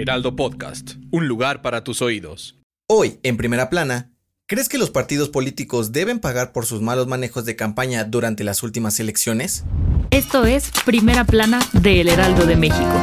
Heraldo Podcast, un lugar para tus oídos. Hoy, en primera plana, ¿crees que los partidos políticos deben pagar por sus malos manejos de campaña durante las últimas elecciones? Esto es Primera Plana de El Heraldo de México.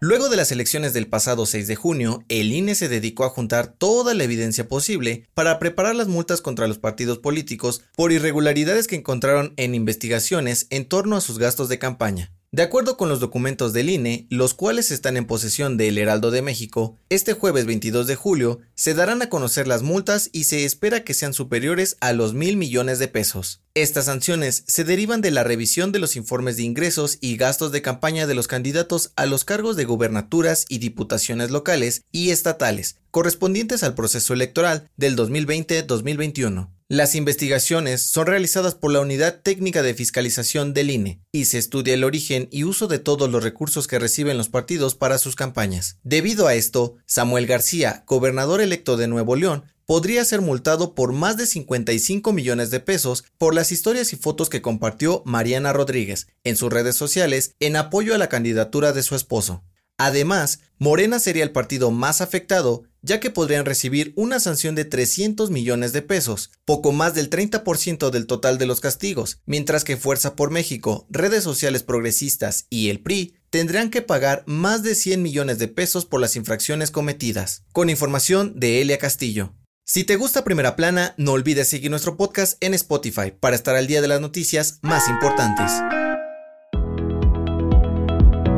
Luego de las elecciones del pasado 6 de junio, el INE se dedicó a juntar toda la evidencia posible para preparar las multas contra los partidos políticos por irregularidades que encontraron en investigaciones en torno a sus gastos de campaña. De acuerdo con los documentos del INE, los cuales están en posesión del Heraldo de México, este jueves 22 de julio se darán a conocer las multas y se espera que sean superiores a los mil millones de pesos. Estas sanciones se derivan de la revisión de los informes de ingresos y gastos de campaña de los candidatos a los cargos de gubernaturas y diputaciones locales y estatales, correspondientes al proceso electoral del 2020-2021. Las investigaciones son realizadas por la Unidad Técnica de Fiscalización del INE y se estudia el origen y uso de todos los recursos que reciben los partidos para sus campañas. Debido a esto, Samuel García, gobernador electo de Nuevo León, podría ser multado por más de 55 millones de pesos por las historias y fotos que compartió Mariana Rodríguez en sus redes sociales en apoyo a la candidatura de su esposo. Además, Morena sería el partido más afectado, ya que podrían recibir una sanción de 300 millones de pesos, poco más del 30% del total de los castigos, mientras que Fuerza por México, redes sociales progresistas y el PRI tendrán que pagar más de 100 millones de pesos por las infracciones cometidas. Con información de Elia Castillo. Si te gusta Primera Plana, no olvides seguir nuestro podcast en Spotify para estar al día de las noticias más importantes.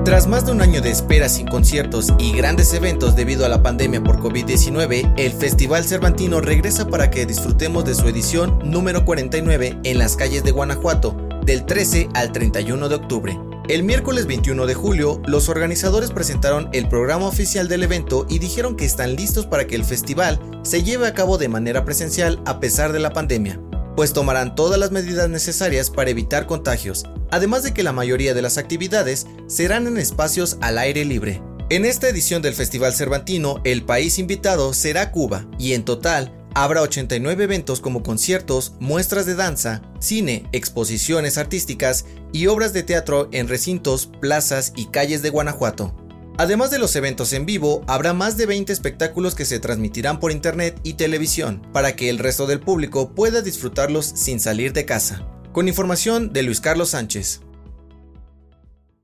Tras más de un año de espera sin conciertos y grandes eventos debido a la pandemia por COVID-19, el Festival Cervantino regresa para que disfrutemos de su edición número 49 en las calles de Guanajuato, del 13 al 31 de octubre. El miércoles 21 de julio, los organizadores presentaron el programa oficial del evento y dijeron que están listos para que el festival se lleve a cabo de manera presencial a pesar de la pandemia pues tomarán todas las medidas necesarias para evitar contagios, además de que la mayoría de las actividades serán en espacios al aire libre. En esta edición del Festival Cervantino, el país invitado será Cuba, y en total habrá 89 eventos como conciertos, muestras de danza, cine, exposiciones artísticas y obras de teatro en recintos, plazas y calles de Guanajuato. Además de los eventos en vivo, habrá más de 20 espectáculos que se transmitirán por internet y televisión, para que el resto del público pueda disfrutarlos sin salir de casa. Con información de Luis Carlos Sánchez.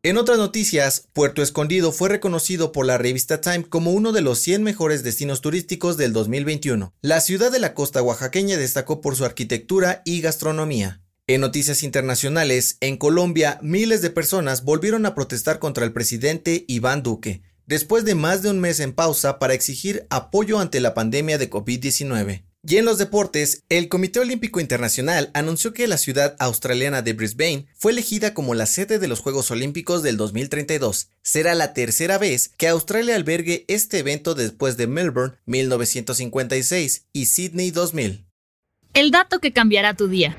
En otras noticias, Puerto Escondido fue reconocido por la revista Time como uno de los 100 mejores destinos turísticos del 2021. La ciudad de la costa oaxaqueña destacó por su arquitectura y gastronomía. En noticias internacionales, en Colombia, miles de personas volvieron a protestar contra el presidente Iván Duque, después de más de un mes en pausa para exigir apoyo ante la pandemia de COVID-19. Y en los deportes, el Comité Olímpico Internacional anunció que la ciudad australiana de Brisbane fue elegida como la sede de los Juegos Olímpicos del 2032. Será la tercera vez que Australia albergue este evento después de Melbourne 1956 y Sydney 2000. El dato que cambiará tu día.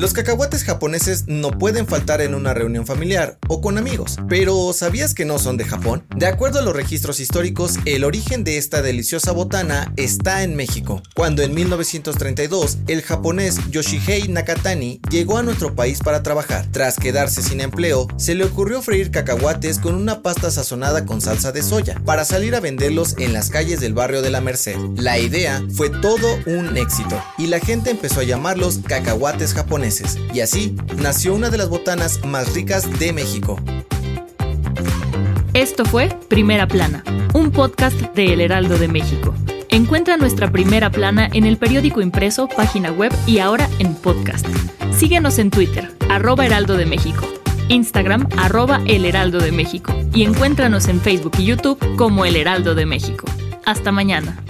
Los cacahuates japoneses no pueden faltar en una reunión familiar o con amigos, pero ¿sabías que no son de Japón? De acuerdo a los registros históricos, el origen de esta deliciosa botana está en México, cuando en 1932 el japonés Yoshihei Nakatani llegó a nuestro país para trabajar. Tras quedarse sin empleo, se le ocurrió freír cacahuates con una pasta sazonada con salsa de soya para salir a venderlos en las calles del barrio de la Merced. La idea fue todo un éxito y la gente empezó a llamarlos cacahuates japoneses y así nació una de las botanas más ricas de México. Esto fue Primera Plana, un podcast de El Heraldo de México. Encuentra nuestra primera plana en el periódico impreso, página web y ahora en podcast. Síguenos en Twitter, arroba Heraldo de México, Instagram, arroba El Heraldo de México y encuéntranos en Facebook y YouTube como El Heraldo de México. Hasta mañana.